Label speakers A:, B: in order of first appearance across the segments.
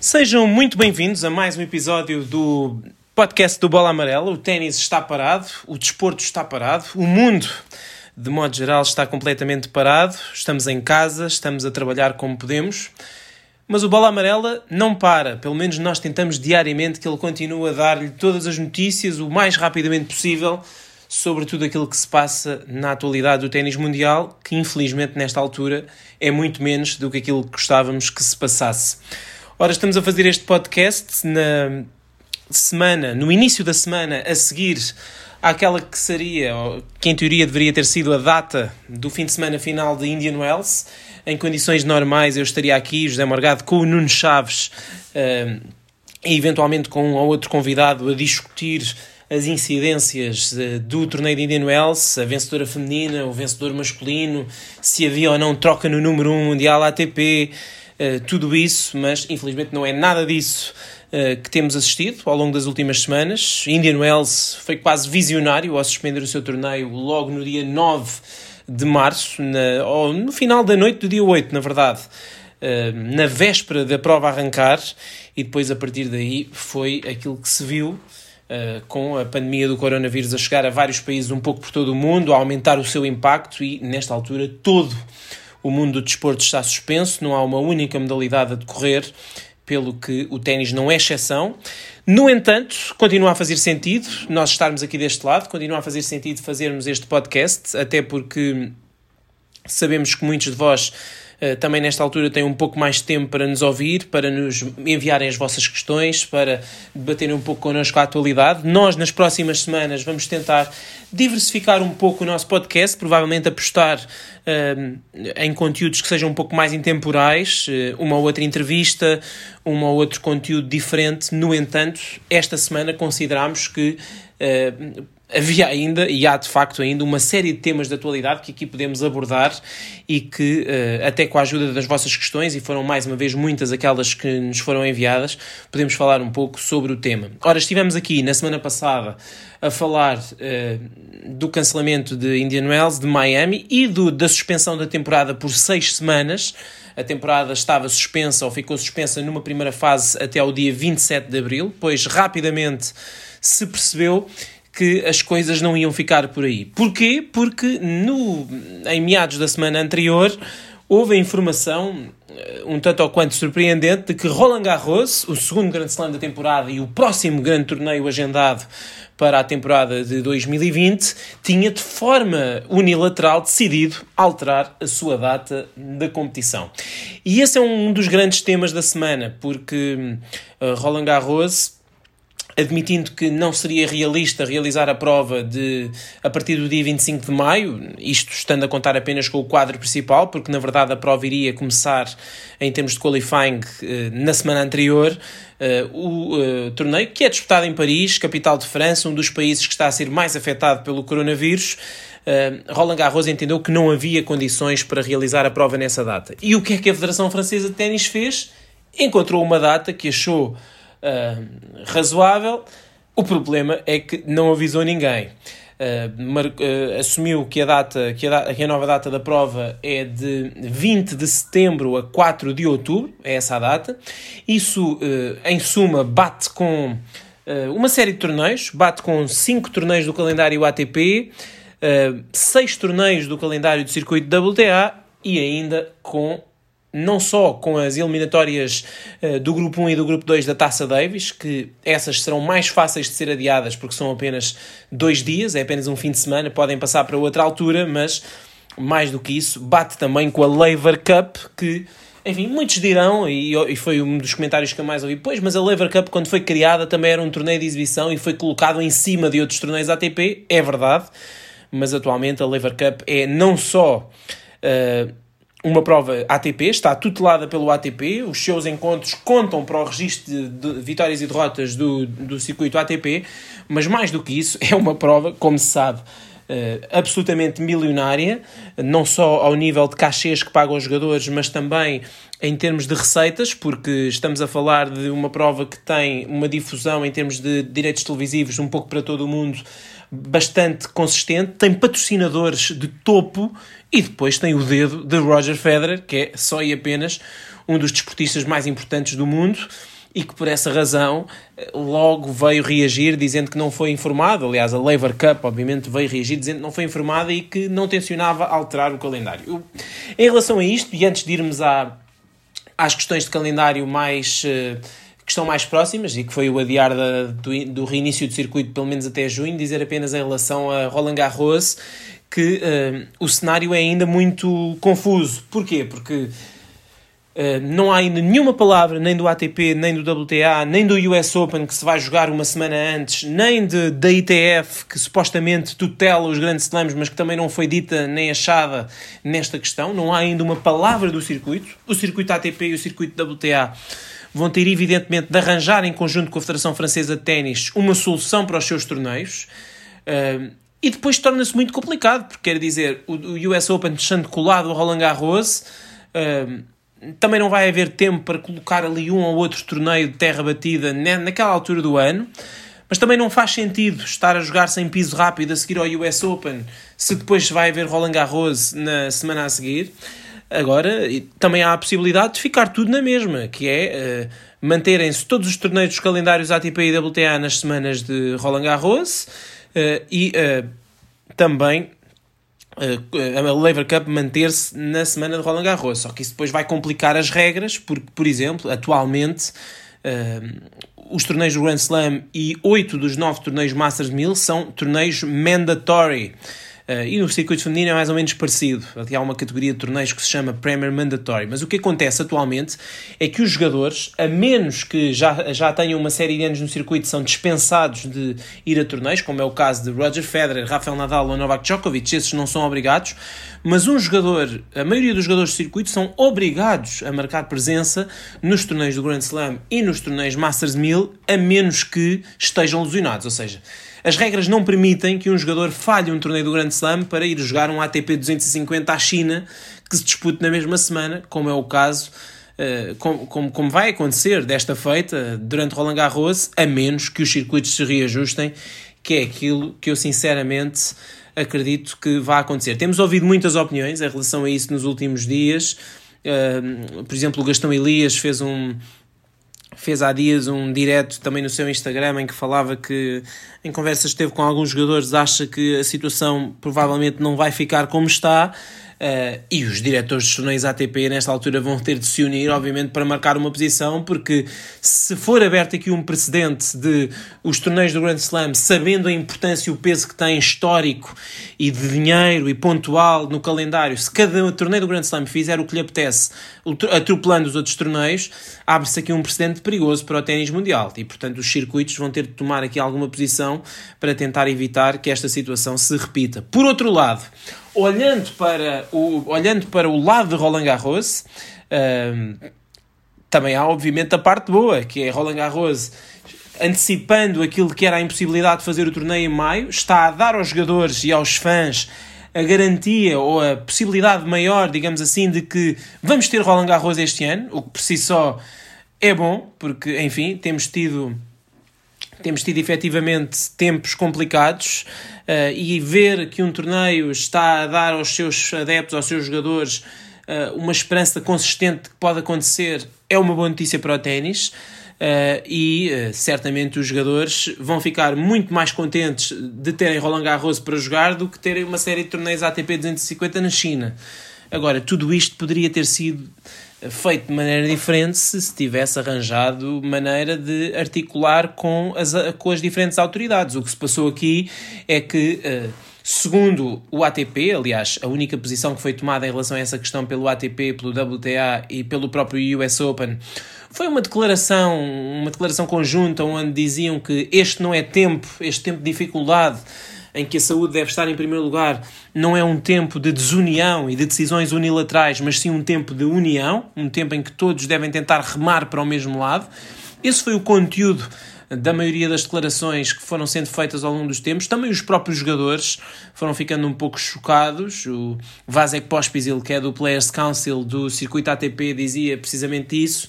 A: Sejam muito bem-vindos a mais um episódio do podcast do Bola Amarela. O ténis está parado, o desporto está parado, o mundo, de modo geral, está completamente parado. Estamos em casa, estamos a trabalhar como podemos. Mas o Bola Amarela não para, pelo menos nós tentamos diariamente que ele continue a dar-lhe todas as notícias o mais rapidamente possível sobre tudo aquilo que se passa na atualidade do ténis mundial, que infelizmente nesta altura é muito menos do que aquilo que gostávamos que se passasse. Ora, estamos a fazer este podcast na semana, no início da semana a seguir àquela que seria, que em teoria deveria ter sido a data do fim de semana final de Indian Wells. Em condições normais eu estaria aqui, José Morgado, com o Nuno Chaves uh, e eventualmente com um ou outro convidado a discutir as incidências uh, do torneio de Indian Wells, a vencedora feminina, o vencedor masculino, se havia ou não troca no número 1 mundial ATP, uh, tudo isso, mas infelizmente não é nada disso uh, que temos assistido ao longo das últimas semanas. Indian Wells foi quase visionário ao suspender o seu torneio logo no dia 9 de março, na, ou no final da noite do dia 8, na verdade. Uh, na véspera da prova arrancar, e depois a partir daí foi aquilo que se viu uh, com a pandemia do coronavírus a chegar a vários países um pouco por todo o mundo, a aumentar o seu impacto, e nesta altura todo o mundo do desporto está suspenso, não há uma única modalidade a decorrer, pelo que o ténis não é exceção. No entanto, continua a fazer sentido nós estarmos aqui deste lado, continua a fazer sentido fazermos este podcast, até porque sabemos que muitos de vós também nesta altura têm um pouco mais de tempo para nos ouvir, para nos enviarem as vossas questões, para debaterem um pouco connosco a atualidade. Nós, nas próximas semanas, vamos tentar diversificar um pouco o nosso podcast, provavelmente apostar uh, em conteúdos que sejam um pouco mais intemporais, uh, uma ou outra entrevista, um ou outro conteúdo diferente. No entanto, esta semana consideramos que havia ainda, e há de facto ainda, uma série de temas de atualidade que aqui podemos abordar e que, uh, até com a ajuda das vossas questões, e foram mais uma vez muitas aquelas que nos foram enviadas, podemos falar um pouco sobre o tema. Ora, estivemos aqui na semana passada a falar uh, do cancelamento de Indian Wells, de Miami e do, da suspensão da temporada por seis semanas. A temporada estava suspensa ou ficou suspensa numa primeira fase até ao dia 27 de abril, pois rapidamente se percebeu que as coisas não iam ficar por aí. Porquê? Porque no, em meados da semana anterior houve a informação eh, um tanto ou quanto surpreendente de que Roland Garros, o segundo grande slam da temporada e o próximo grande torneio agendado para a temporada de 2020, tinha de forma unilateral decidido alterar a sua data da competição. E esse é um dos grandes temas da semana, porque uh, Roland Garros admitindo que não seria realista realizar a prova de a partir do dia 25 de maio, isto estando a contar apenas com o quadro principal, porque na verdade a prova iria começar em termos de qualifying eh, na semana anterior. Uh, o uh, torneio, que é disputado em Paris, capital de França, um dos países que está a ser mais afetado pelo coronavírus. Roland Garros entendeu que não havia condições para realizar a prova nessa data. E o que é que a Federação Francesa de Ténis fez? Encontrou uma data que achou uh, razoável. O problema é que não avisou ninguém. Uh, mar, uh, assumiu que a, data, que, a que a nova data da prova é de 20 de setembro a 4 de outubro, é essa a data. Isso, uh, em suma, bate com uma série de torneios, bate com 5 torneios do calendário ATP, 6 torneios do calendário do circuito WTA e ainda com não só com as eliminatórias uh, do grupo 1 e do grupo 2 da Taça Davis, que essas serão mais fáceis de ser adiadas porque são apenas dois dias, é apenas um fim de semana, podem passar para outra altura, mas mais do que isso, bate também com a Lever Cup, que, enfim, muitos dirão, e, e foi um dos comentários que eu mais ouvi, pois, mas a Lever Cup, quando foi criada, também era um torneio de exibição e foi colocado em cima de outros torneios ATP, é verdade, mas atualmente a Lever Cup é não só. Uh, uma prova ATP, está tutelada pelo ATP, os seus encontros contam para o registro de, vitórias e derrotas do, do circuito ATP, mas mais do que isso, é uma prova, como se sabe, absolutamente milionária, não só ao nível de cachês que pagam os jogadores, mas também em termos de receitas, porque estamos a falar de uma prova que tem uma difusão em termos de direitos televisivos um pouco para todo o mundo bastante consistente, tem patrocinadores de topo e depois tem o dedo de Roger Federer, que é só e apenas um dos desportistas mais importantes do mundo e que por essa razão logo veio reagir dizendo que não foi informado. Aliás, a Lever Cup, obviamente, veio reagir dizendo que não foi informada e que não tencionava alterar o calendário. Em relação a isto, e antes de irmos à, às questões de calendário mais. Uh, que estão mais próximas e que foi o adiar da, do, do reinício do circuito pelo menos até junho, dizer apenas em relação a Roland Garros que uh, o cenário é ainda muito confuso. Porquê? Porque Uh, não há ainda nenhuma palavra, nem do ATP, nem do WTA, nem do US Open, que se vai jogar uma semana antes, nem de, da ITF, que supostamente tutela os grandes slams, mas que também não foi dita nem achada nesta questão. Não há ainda uma palavra do circuito. O circuito ATP e o circuito WTA vão ter, evidentemente, de arranjar, em conjunto com a Federação Francesa de Ténis, uma solução para os seus torneios. Uh, e depois torna-se muito complicado, porque quer dizer, o, o US Open deixando colado o Roland Garros. Uh, também não vai haver tempo para colocar ali um ou outro torneio de terra batida naquela altura do ano. Mas também não faz sentido estar a jogar sem piso rápido a seguir ao US Open se depois vai haver Roland Garros na semana a seguir. Agora, também há a possibilidade de ficar tudo na mesma, que é uh, manterem-se todos os torneios dos calendários ATP e WTA nas semanas de Roland Garros uh, e uh, também a Lever Cup manter-se na semana de Roland Garros. Só que isso depois vai complicar as regras, porque, por exemplo, atualmente uh, os torneios do Grand Slam e oito dos nove torneios Masters 1000 são torneios mandatory. Uh, e no circuito feminino é mais ou menos parecido. Há uma categoria de torneios que se chama Premier Mandatory. Mas o que acontece atualmente é que os jogadores, a menos que já, já tenham uma série de anos no circuito, são dispensados de ir a torneios, como é o caso de Roger Federer, Rafael Nadal ou Novak Djokovic, esses não são obrigados. Mas um jogador, a maioria dos jogadores do circuito são obrigados a marcar presença nos torneios do Grand Slam e nos torneios Masters 1000, a menos que estejam lesionados. Ou seja, as regras não permitem que um jogador falhe um torneio do Grand Slam para ir jogar um ATP 250 à China que se dispute na mesma semana, como é o caso, como, como, como vai acontecer desta feita durante Roland Garros, a menos que os circuitos se reajustem, que é aquilo que eu sinceramente acredito que vai acontecer. Temos ouvido muitas opiniões em relação a isso nos últimos dias. Uh, por exemplo, o Gastão Elias fez um, fez há dias um direto também no seu Instagram em que falava que em conversas que teve com alguns jogadores acha que a situação provavelmente não vai ficar como está. Uh, e os diretores dos torneios ATP nesta altura vão ter de se unir, obviamente, para marcar uma posição, porque se for aberto aqui um precedente de os torneios do Grand Slam, sabendo a importância e o peso que tem histórico e de dinheiro e pontual no calendário, se cada torneio do Grand Slam fizer o que lhe apetece, atropelando os outros torneios, abre-se aqui um precedente perigoso para o ténis mundial. E, portanto, os circuitos vão ter de tomar aqui alguma posição para tentar evitar que esta situação se repita. Por outro lado, olhando para o, olhando para o lado de Roland Garros, uh, também há obviamente a parte boa, que é Roland Garros antecipando aquilo que era a impossibilidade de fazer o torneio em maio, está a dar aos jogadores e aos fãs a garantia ou a possibilidade maior, digamos assim, de que vamos ter Roland Garros este ano, o que por si só é bom, porque, enfim, temos tido temos tido efetivamente tempos complicados uh, e ver que um torneio está a dar aos seus adeptos, aos seus jogadores, uh, uma esperança consistente que pode acontecer é uma boa notícia para o ténis. Uh, e uh, certamente os jogadores vão ficar muito mais contentes de terem Roland Garros para jogar do que terem uma série de torneios ATP 250 na China. Agora, tudo isto poderia ter sido feito de maneira diferente se se tivesse arranjado maneira de articular com as, com as diferentes autoridades. O que se passou aqui é que, eh, segundo o ATP, aliás, a única posição que foi tomada em relação a essa questão pelo ATP, pelo WTA e pelo próprio US Open, foi uma declaração, uma declaração conjunta onde diziam que este não é tempo, este tempo de dificuldade em que a saúde deve estar em primeiro lugar, não é um tempo de desunião e de decisões unilaterais, mas sim um tempo de união, um tempo em que todos devem tentar remar para o mesmo lado. Esse foi o conteúdo da maioria das declarações que foram sendo feitas ao longo dos tempos. Também os próprios jogadores foram ficando um pouco chocados. O Vasek Pospisil, que é do Players Council do circuito ATP, dizia precisamente isso.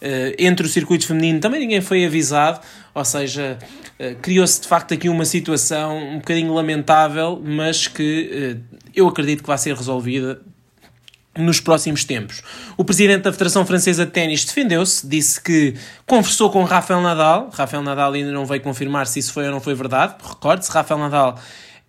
A: Uh, entre o circuito feminino também ninguém foi avisado, ou seja, uh, criou-se de facto aqui uma situação um bocadinho lamentável, mas que uh, eu acredito que vai ser resolvida nos próximos tempos. O presidente da Federação Francesa de Ténis defendeu-se, disse que conversou com Rafael Nadal. Rafael Nadal ainda não veio confirmar se isso foi ou não foi verdade. Recorde-se, Rafael Nadal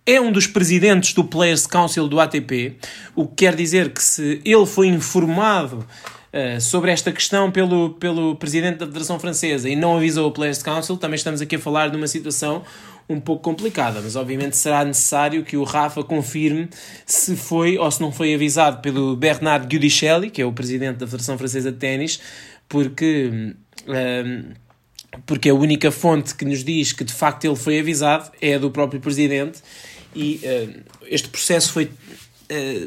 A: é um dos presidentes do Players Council do ATP, o que quer dizer que se ele foi informado uh, sobre esta questão pelo, pelo presidente da Federação Francesa e não avisou o Players Council, também estamos aqui a falar de uma situação um pouco complicada, mas obviamente será necessário que o Rafa confirme se foi ou se não foi avisado pelo Bernard Gudicelli, que é o presidente da Federação Francesa de Ténis, porque, um, porque a única fonte que nos diz que de facto ele foi avisado é a do próprio presidente e uh, este processo foi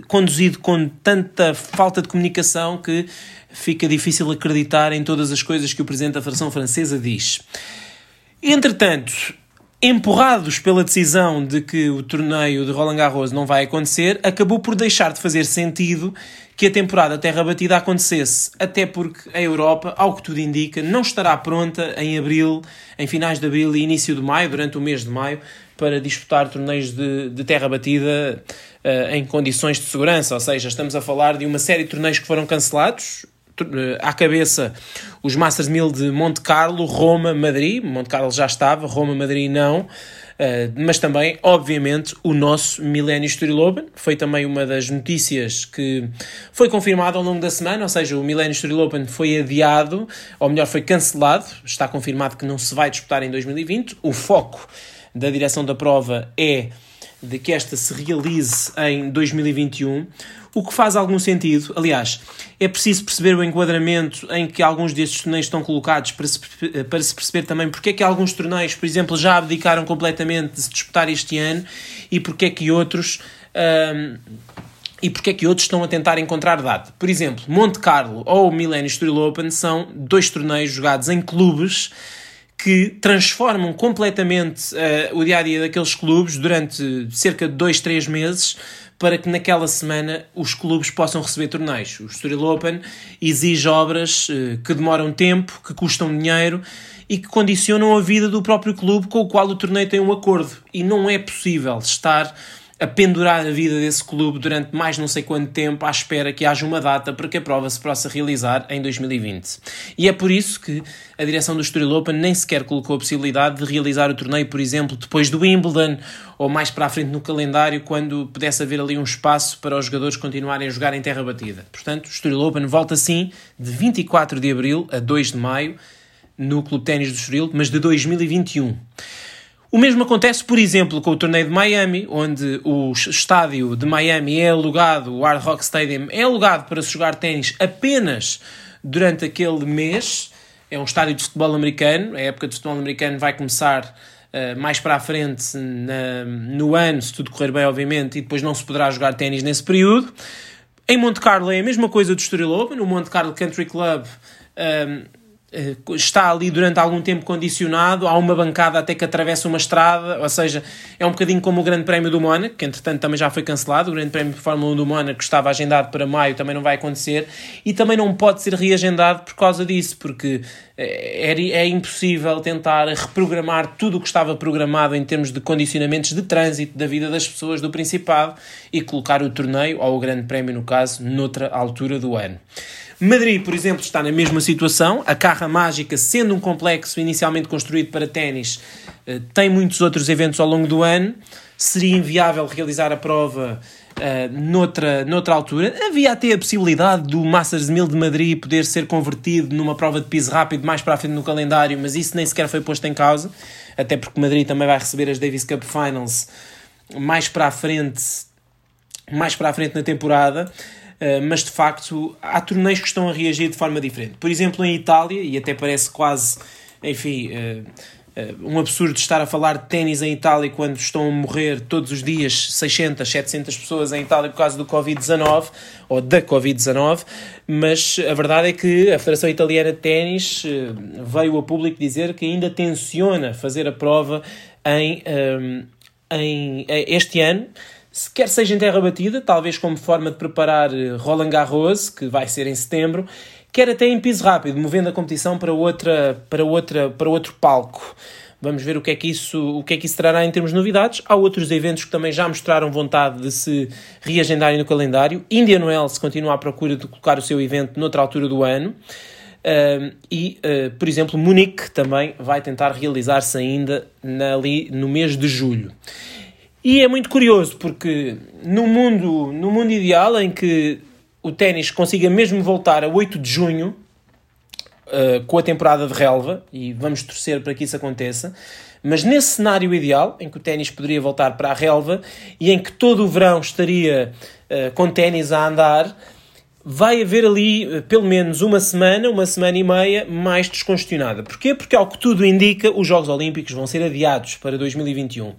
A: conduzido com tanta falta de comunicação que fica difícil acreditar em todas as coisas que o presidente da Federação Francesa diz. Entretanto, empurrados pela decisão de que o torneio de Roland Garros não vai acontecer, acabou por deixar de fazer sentido que a temporada Terra Batida acontecesse, até porque a Europa, ao que tudo indica, não estará pronta em abril, em finais de abril e início de maio, durante o mês de maio, para disputar torneios de, de terra batida uh, em condições de segurança. Ou seja, estamos a falar de uma série de torneios que foram cancelados, à cabeça os Masters 1000 de Monte Carlo, Roma, Madrid. Monte Carlo já estava, Roma, Madrid não. Uh, mas também, obviamente, o nosso Millennium Estoril Open. Foi também uma das notícias que foi confirmada ao longo da semana, ou seja, o Millennium Estoril Open foi adiado, ou melhor, foi cancelado. Está confirmado que não se vai disputar em 2020. O foco da direção da prova é de que esta se realize em 2021 o que faz algum sentido. Aliás, é preciso perceber o enquadramento em que alguns destes torneios estão colocados para se, para se perceber também porque é que alguns torneios, por exemplo, já abdicaram completamente de se disputar este ano e porque é que outros. Um, e porque é que outros estão a tentar encontrar data. Por exemplo, Monte Carlo ou o Millennium Estoril Open são dois torneios jogados em clubes que transformam completamente uh, o dia-a-dia -dia daqueles clubes durante cerca de dois, três meses para que naquela semana os clubes possam receber torneios. O Estoril Open exige obras eh, que demoram tempo, que custam dinheiro e que condicionam a vida do próprio clube com o qual o torneio tem um acordo. E não é possível estar a pendurar a vida desse clube durante mais não sei quanto tempo à espera que haja uma data para que a prova se possa realizar em 2020. E é por isso que a direção do Estoril Open nem sequer colocou a possibilidade de realizar o torneio, por exemplo, depois do Wimbledon ou mais para a frente no calendário, quando pudesse haver ali um espaço para os jogadores continuarem a jogar em terra batida. Portanto, o Estoril Open volta sim de 24 de abril a 2 de maio no Clube Ténis do Estoril, mas de 2021. O mesmo acontece, por exemplo, com o torneio de Miami, onde o estádio de Miami é alugado, o Hard Rock Stadium é alugado para se jogar ténis apenas durante aquele mês. É um estádio de futebol americano, a época de futebol americano vai começar uh, mais para a frente na, no ano, se tudo correr bem, obviamente, e depois não se poderá jogar ténis nesse período. Em Monte Carlo é a mesma coisa do Estoril Open, o Monte Carlo Country Club. Um, ehm, eh, está ali durante algum tempo condicionado, há uma bancada até que atravessa uma estrada, ou seja, é um bocadinho como o Grande Prémio do Mónaco, que entretanto também já foi cancelado, o Grande Prémio de Fórmula 1 do Mónaco estava agendado para maio também não vai acontecer, e também não pode ser reagendado por causa disso, porque é, é impossível tentar reprogramar tudo o que estava programado em termos de condicionamentos de trânsito da vida das pessoas do Principado e colocar o torneio, ou o Grande Prémio no caso, noutra altura do ano. Madrid, por exemplo, está na mesma situação. A Carra Mágica, sendo um complexo inicialmente construído para ténis, eh, tem muitos outros eventos ao longo do ano. Seria inviável realizar a prova uh, noutra, noutra altura. Havia até a possibilidade do Masters 1000 de Madrid poder ser convertido numa prova de piso rápido mais para a frente no calendário, mas isso nem sequer foi posto em causa, até porque Madrid também vai receber as Davis Cup Finals mais para a frente, mais para a frente na temporada. Eh, mas de facto há torneios que estão a reagir de forma diferente. Por exemplo, em Itália, e até parece quase, enfim, uh, um absurdo estar a falar de ténis em Itália quando estão a morrer todos os dias 600, 700 pessoas em Itália por causa do Covid-19 ou da Covid-19, mas a verdade é que a Federação Italiana de Ténis eh, veio a público dizer que ainda tenciona fazer a prova em, em este ano, quer seja em terra batida, talvez como forma de preparar eh, Roland Garros, que vai ser em setembro, quer até em piso rápido, movendo a competição para, outra, para, outra, para outro palco. Vamos ver o que, é que isso, o que é que isso trará em termos de novidades. Há outros eventos que também já mostraram vontade de se reagendarem no calendário. Indian Wells continua à procura de colocar o seu evento noutra altura do ano. Uh, e, uh, por exemplo, Munique também vai tentar realizar-se ainda na, ali no mês de julho. E é muito curioso porque no mundo, no mundo ideal em que o ténis consiga mesmo voltar a 8 de junho uh, com a temporada de relva, e vamos torcer para que isso aconteça, mas nesse cenário ideal, em que o ténis poderia voltar para a relva e em que todo o verão estaria uh, com ténis a andar, vai haver ali uh, pelo menos uma semana, uma semana e meia mais descongestionada. Porquê? Porque, ao que tudo indica, os Jogos Olímpicos vão ser adiados para 2021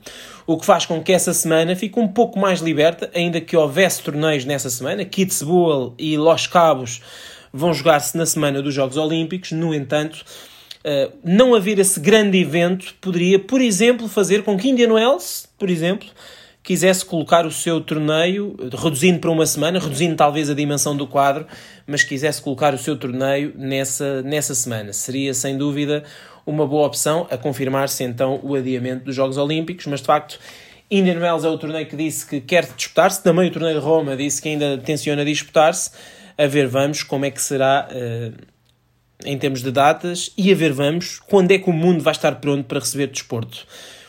A: o que faz com que essa semana fique um pouco mais liberta, ainda que houvesse torneios nessa semana. Kitzbühel e Los Cabos vão jogar-se na semana dos Jogos Olímpicos, no entanto, uh, não haver esse grande evento poderia, por exemplo, fazer com que Indian Wells, por exemplo, quisesse colocar o seu torneio, reduzindo para uma semana, reduzindo talvez a dimensão do quadro, mas quisesse colocar o seu torneio nessa, nessa semana. Seria, sem dúvida, uma boa opção a confirmar-se então o adiamento dos Jogos Olímpicos, mas de facto Indian Wells é o torneio que disse que quer disputar-se, também o torneio de Roma disse que ainda tenciona disputar-se, a ver vamos como é que será uh, em termos de datas e a ver vamos quando é que o mundo vai estar pronto para receber desporto.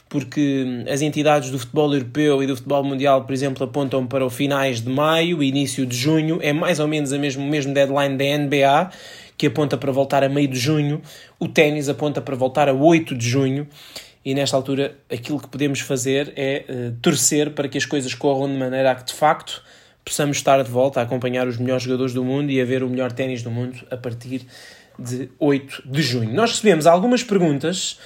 A: Porque as entidades do futebol europeu e do futebol mundial, por exemplo, apontam para o finais de maio, início de junho, é mais ou menos a mesmo, o mesmo deadline da NBA, que aponta para voltar a meio de junho, o ténis aponta para voltar a 8 de junho, e nesta altura aquilo que podemos fazer é uh, torcer para que as coisas corram de maneira a que de facto possamos estar de volta a acompanhar os melhores jogadores do mundo e a ver o melhor ténis do mundo a partir de 8 de junho. Nós recebemos algumas perguntas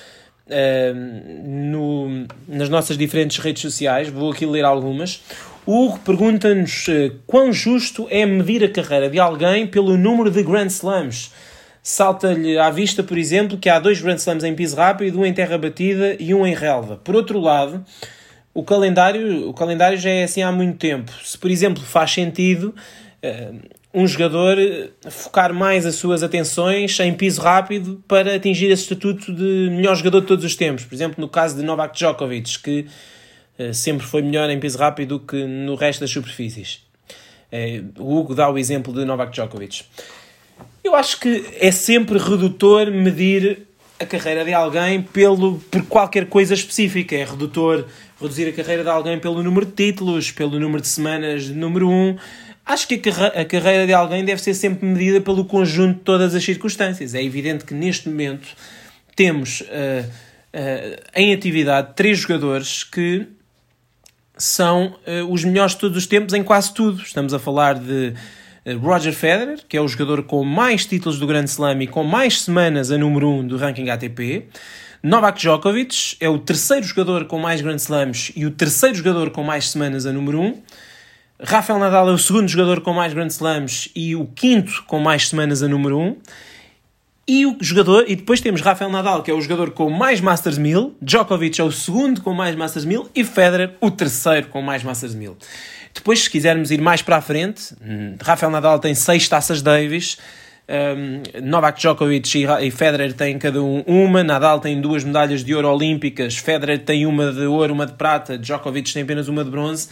A: uh, no, nas nossas diferentes redes sociais, vou aqui ler algumas. O Hugo pergunta-nos uh, quão justo é medir a carreira de alguém pelo número de Grand Slams. Salta-lhe à vista, por exemplo, que há dois Grand Slams em piso rápido, um em terra batida e um em relva. Por outro lado, o calendário, o calendário já é assim há muito tempo. Se, por exemplo, faz sentido uh, um jogador focar mais as suas atenções em piso rápido para atingir esse estatuto de melhor jogador de todos os tempos. Por exemplo, no caso de Novak Djokovic, que eh, sempre foi melhor em peso rápido do que no resto das superfícies. Eh, o Hugo dá o exemplo de Novak Djokovic. Eu acho que é sempre redutor medir a carreira de alguém pelo, por qualquer coisa específica. É redutor reduzir a carreira de alguém pelo número de títulos, pelo número de semanas de número 1. Um. Acho que a, carre a carreira de alguém deve ser sempre medida pelo conjunto de todas as circunstâncias. É evidente que neste momento temos uh, uh, em atividade três jogadores que são uh, os melhores de todos os tempos em quase tudo. Estamos a falar de Roger Federer, que é o jogador com mais títulos do Grand Slam e com mais semanas a número 1 um do ranking ATP. Novak Djokovic é o terceiro jogador com mais Grand Slams e o terceiro jogador com mais semanas a número 1. Um. Rafael Nadal é o segundo jogador com mais Grand Slams e o quinto com mais semanas a número 1. Um. E o jogador, e depois temos Rafael Nadal, que é o jogador com mais Masters 1000, Djokovic é o segundo com mais Masters 1000 e Federer o terceiro com mais Masters 1000. Depois, se quisermos ir mais para a frente, hum, Rafael Nadal tem seis taças Davis, um, Novak Djokovic e Federer têm cada um uma, Nadal tem duas medalhas de ouro olímpicas, Federer tem uma de ouro, uma de prata, Djokovic tem apenas uma de bronze.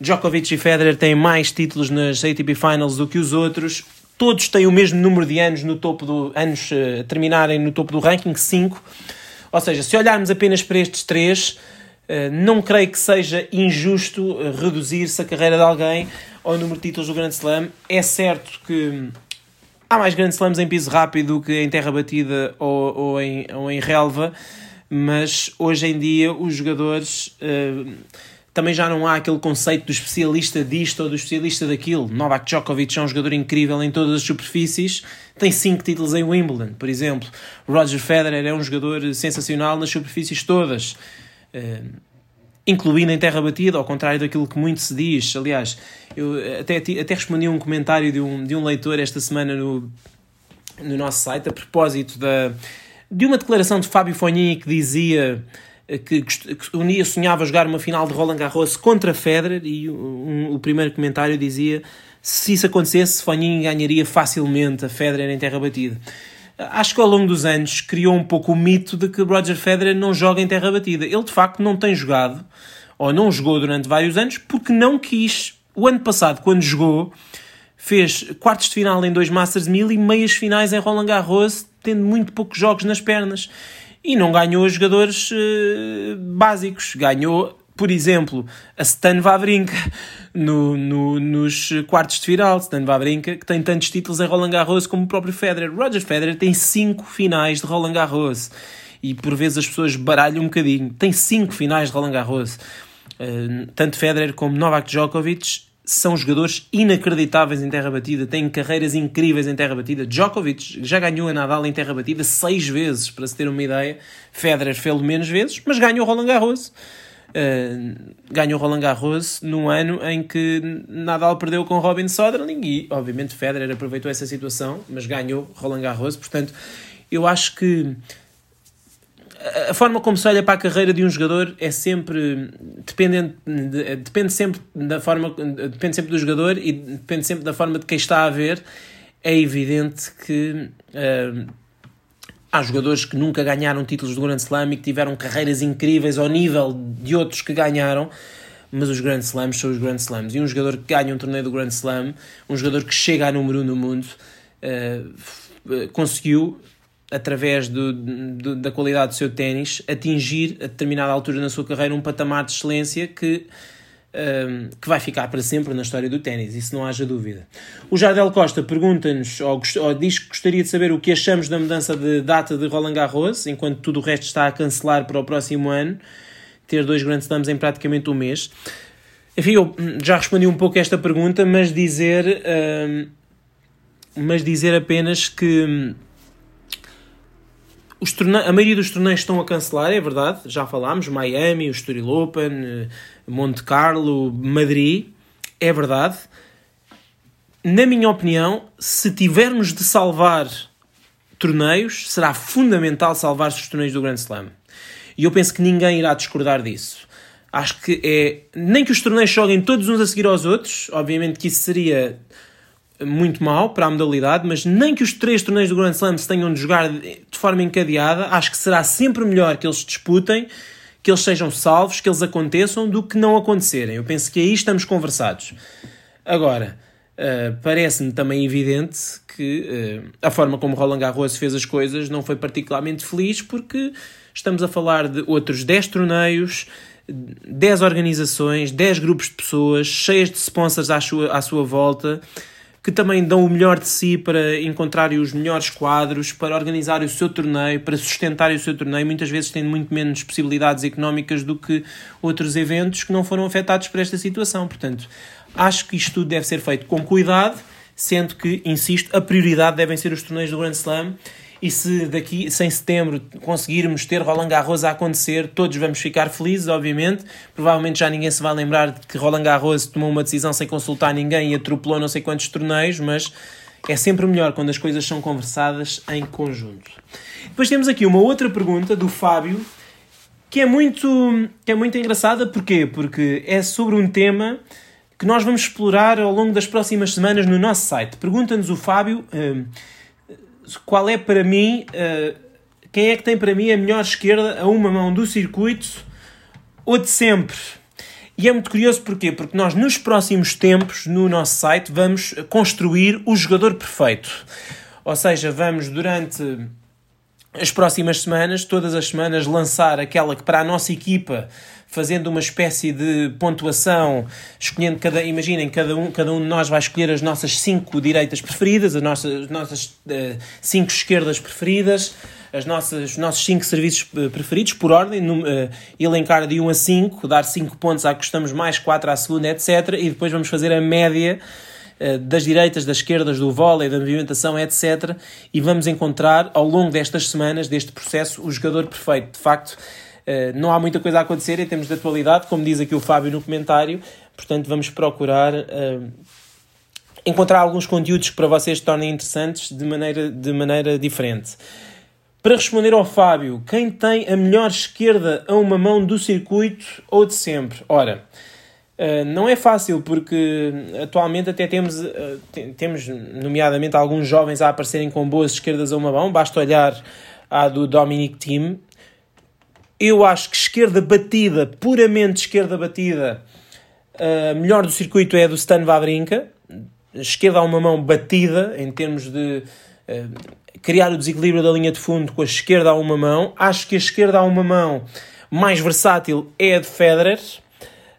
A: Djokovic e Federer têm mais títulos nas ATP Finals do que os outros todos têm o mesmo número de anos no topo do anos uh, terminarem no topo do ranking 5. Ou seja, se olharmos apenas para estes três, uh, não creio que seja injusto uh, reduzir-se a carreira de alguém ao número de títulos do Grand Slam. É certo que há mais Grand Slams em piso rápido do que em terra batida ou, ou, em, ou em relva, mas hoje em dia os jogadores também já não há aquele conceito do especialista disto ou do especialista daquilo. Novak Djokovic é um jogador incrível em todas as superfícies, tem 5 títulos em Wimbledon, por exemplo. Roger Federer é um jogador sensacional nas superfícies todas. Uh, incluindo em terra batida, ao contrário daquilo que muito se diz. Aliás, eu até, até respondi um comentário de um, de um leitor esta semana no, no nosso site a propósito da, de uma declaração de Fábio Fognini que dizia que, que um dia sonhava jogar uma final de Roland Garros contra Federer e um, o primeiro comentário dizia se isso acontecesse, Fognini ganharia facilmente a Federer em terra batida. Acho que ao longo dos anos criou um pouco o mito de que Roger Federer não joga em terra batida. Ele de facto não tem jogado, ou não jogou durante vários anos, porque não quis. O ano passado, quando jogou, fez quartos de final em dois Masters 1000 e meias finais em Roland Garros, tendo muito poucos jogos nas pernas e não ganhou jogadores uh, básicos. Ganhou, por exemplo, a Stan Wawrinka no, no, nos quartos de final. Stan Wawrinka, que tem tantos títulos em Roland Garros como o próprio Federer. Roger Federer tem cinco finais de Roland Garros. E por vezes as pessoas baralham um bocadinho. Tem cinco finais de Roland Garros. Uh, tanto Federer como Novak Djokovic são jogadores inacreditáveis em terra batida, têm carreiras incríveis em terra batida. Djokovic já ganhou a Nadal em terra batida seis vezes, para se ter uma ideia. Federer fez menos vezes, mas ganhou Roland Garros. Uh, ganhou Roland Garros num ano em que Nadal perdeu com Robin Soderling e, obviamente, Federer aproveitou essa situação, mas ganhou Roland Garros. Portanto, eu acho que a forma como se olha para a carreira de um jogador é sempre dependente depende sempre da forma depende sempre do jogador e depende sempre da forma de quem está a ver. É evidente que uh, há jogadores que nunca ganharam títulos do Grand Slam e que tiveram carreiras incríveis ao nível de outros que ganharam mas os Grand Slams são os Grand Slams. E um jogador que ganha um torneio do Grand Slam um jogador que chega a número 1 um no mundo uh, conseguiu através do, do, da qualidade do seu ténis, atingir a determinada altura na sua carreira um patamar de excelência que, um, que vai ficar para sempre na história do ténis, isso não haja dúvida. O Jardel Costa pergunta-nos, ou, ou, diz que gostaria de saber o que achamos da mudança de data de Roland Garros, enquanto tudo o resto está a cancelar para o próximo ano, ter dois grandes slams em praticamente um mês. Enfim, eu já respondi um pouco a esta pergunta, mas dizer, um, mas dizer apenas que os a maioria dos torneios estão a cancelar, é verdade, já falámos, Miami, o Estoril Open, eh, Monte Carlo, Madrid, é verdade. Na minha opinião, se tivermos de salvar torneios, será fundamental salvar os torneios do Grand Slam. E eu penso que ninguém irá discordar disso. Acho que é. Nem que os torneios joguem todos uns a seguir aos outros, obviamente que isso seria muito mal para a modalidade, mas nem que os três torneios do Grand Slam se tenham de jogar de forma encadeada, acho que será sempre melhor que eles disputem, que eles sejam salvos, que eles aconteçam, do que não acontecerem. Eu penso que aí estamos conversados. Agora, uh, parece-me também evidente que uh, a forma como Roland Garros fez as coisas não foi particularmente feliz, porque estamos a falar de outros 10 torneios, 10 organizações, 10 grupos de pessoas, cheias de sponsors à sua, à sua volta que também dão o melhor de si para encontrarem os melhores quadros, para organizar o seu torneio, para sustentar o seu torneio, muitas vezes têm muito menos possibilidades económicas do que outros eventos que não foram afetados por esta situação. Portanto, acho que isto tudo deve ser feito com cuidado, sendo que, insisto, a prioridade devem ser os torneios do Grand Slam e se daqui, sem setembro, conseguirmos ter Roland Garros a acontecer, todos vamos ficar felizes, obviamente. Provavelmente já ninguém se vai lembrar de que Roland Garros tomou uma decisão sem consultar ninguém e atropelou não sei quantos torneios, mas é sempre melhor quando as coisas são conversadas em conjunto. Depois temos aqui uma outra pergunta do Fábio, que é muito, que é muito engraçada. Porquê? Porque é sobre um tema que nós vamos explorar ao longo das próximas semanas no nosso site. Pergunta-nos o Fábio. Uh, qual é para mim, uh, quem é que tem para mim a melhor esquerda a uma mão do circuito ou de sempre. E é muito curioso porquê? Porque nós nos próximos tempos, no nosso site, vamos construir o jogador perfeito. Ou seja, vamos durante as próximas semanas, todas as semanas, lançar aquela que para a nossa equipa fazendo uma espécie de pontuação, escolhendo cada, imaginem, cada um, cada um de nós vai escolher as nossas cinco direitas preferidas, as nossas, as nossas uh, cinco esquerdas preferidas. as nossas, os nossos 5 serviços eh, preferidos, por ordem, no, uh, elencar de 1 a 5, dar 5 pontos à que gostamos mais, 4 à segunda, etc. E depois vamos fazer a média das direitas, das esquerdas, do vôlei, da movimentação, etc. E vamos encontrar, ao longo destas semanas, deste processo, o jogador perfeito. De facto, não há muita coisa a acontecer em termos de atualidade, como diz aqui o Fábio no comentário. Portanto, vamos procurar encontrar alguns conteúdos que para vocês tornem interessantes de maneira, de maneira diferente. Para responder ao Fábio, quem tem a melhor esquerda a uma mão do circuito ou de sempre? Ora, Uh, não é fácil porque atualmente até temos, temos, nomeadamente, alguns jovens a aparecerem com boas esquerdas a uma mão. Basta olhar à do Dominic Thiem. Eu acho que esquerda batida, puramente esquerda batida, a melhor do circuito é a do Stan Wawrinka esquerda a uma mão batida, em termos de uh, criar o desequilíbrio da linha de fundo com a esquerda a uma mão. Acho que a esquerda a uma mão mais versátil é a de Federer.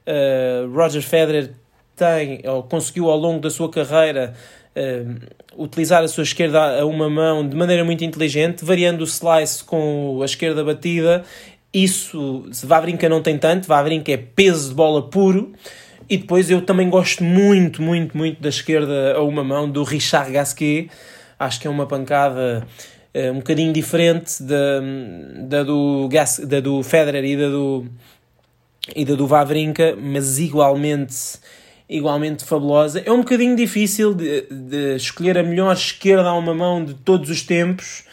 A: Uh, Roger Federer tem, ou conseguiu ao longo da sua carreira uh, utilizar a sua esquerda a uma mão de maneira muito inteligente, variando o slice com a esquerda batida. Isso, se Vavrinka não tem tanto, Vavrinka é peso de bola puro. E depois eu também gosto muito, muito, muito da esquerda a uma mão do Richard Gasquet. Acho que é uma pancada uh, um bocadinho diferente da, da, do, Gas, da do Federer e da do, e da do Vavrinka, mas igualmente, igualmente fabulosa. É um bocadinho difícil de, de escolher a melhor esquerda a uma mão de todos os tempos,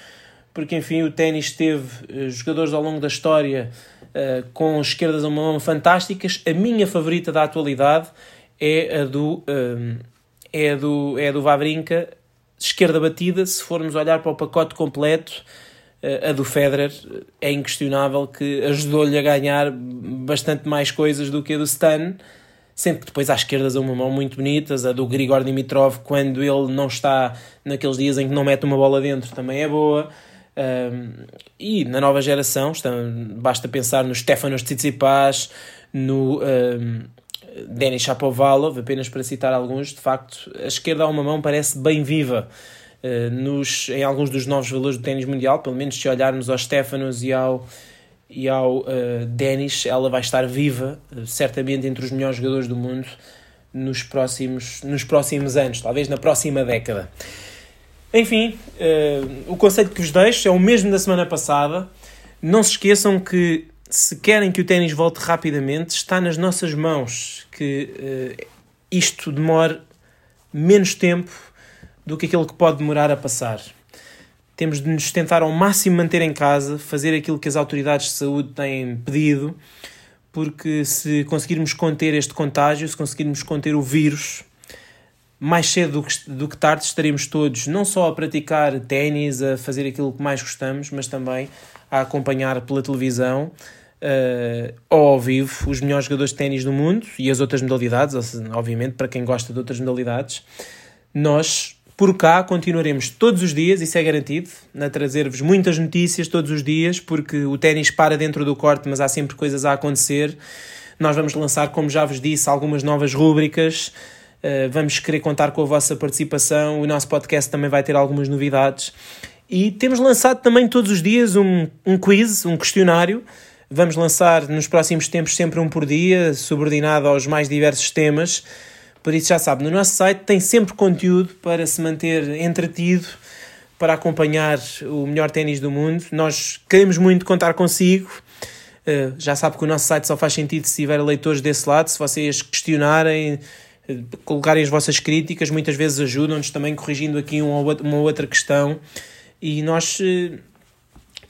A: porque enfim o ténis teve uh, jogadores ao longo da história uh, com esquerdas a uma mão fantásticas. A minha favorita da atualidade é a do, uh, é a do, é a do Vavrinka, esquerda batida. Se formos olhar para o pacote completo, uh, a do Federer é inquestionável que ajudou-lhe a ganhar bastante mais coisas do que a do Stan. Sempre que depois há esquerdas a uma mão muito bonitas, a do Grigor Dimitrov, quando ele não está naqueles dias em que não mete uma bola dentro, também é boa. Um, e na nova geração, basta pensar no Stefanos Tsitsipas, no um, Denis Shapovalov, apenas para citar alguns, de facto, a esquerda a uma mão parece bem viva uh, nos, em alguns dos novos valores do ténis mundial, pelo menos se olharmos ao Stefanos e ao, e ao uh, Denis, ela vai estar viva, uh, certamente entre os melhores jogadores do mundo nos próximos, nos próximos anos, talvez na próxima década. Enfim, uh, o conselho que vos deixo é o mesmo da semana passada. Não se esqueçam que, se querem que o ténis volte rapidamente, está nas nossas mãos que uh, isto demore menos tempo do que aquilo que pode demorar a passar. Temos de nos tentar ao máximo manter em casa, fazer aquilo que as autoridades de saúde têm pedido, porque se conseguirmos conter este contágio, se conseguirmos conter o vírus, mais cedo do que, do que tarde estaremos todos não só a praticar ténis, a fazer aquilo que mais gostamos, mas também a acompanhar pela televisão uh, ou ao vivo os melhores jogadores de ténis do mundo e as outras modalidades, obviamente, para quem gosta de outras modalidades. Nós, por cá, continuaremos todos os dias, isso é garantido, a trazer-vos muitas notícias todos os dias, porque o ténis para dentro do corte, mas há sempre coisas a acontecer. Nós vamos lançar, como já vos disse, algumas novas rúbricas vamos querer contar com a vossa participação. O nosso podcast também vai ter algumas novidades. E temos lançado também todos os dias um, um quiz, um questionário. Vamos lançar nos próximos tempos sempre um por dia, subordinado aos mais diversos temas. Por isso, já sabe, no nosso site tem sempre conteúdo para se manter entretido, para acompanhar o melhor ténis do mundo. Nós queremos muito contar consigo. Uh, já sabe que o nosso site só faz sentido se tiver leitores desse lado. Se vocês questionarem, colocarem as vossas críticas, muitas vezes ajudam-nos também corrigindo aqui uma outra questão e nós eh,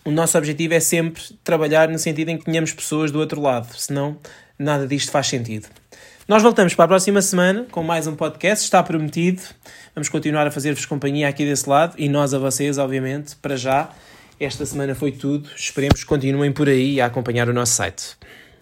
A: o nosso objetivo é sempre trabalhar no sentido em que tenhamos pessoas do outro lado, senão nada disto faz sentido. Nós voltamos para a próxima semana com mais um podcast, está prometido. Vamos continuar a fazer-vos companhia aqui desse lado e nós a vocês, obviamente, para já. Esta semana foi tudo. Esperemos que continuem por aí a acompanhar o nosso site.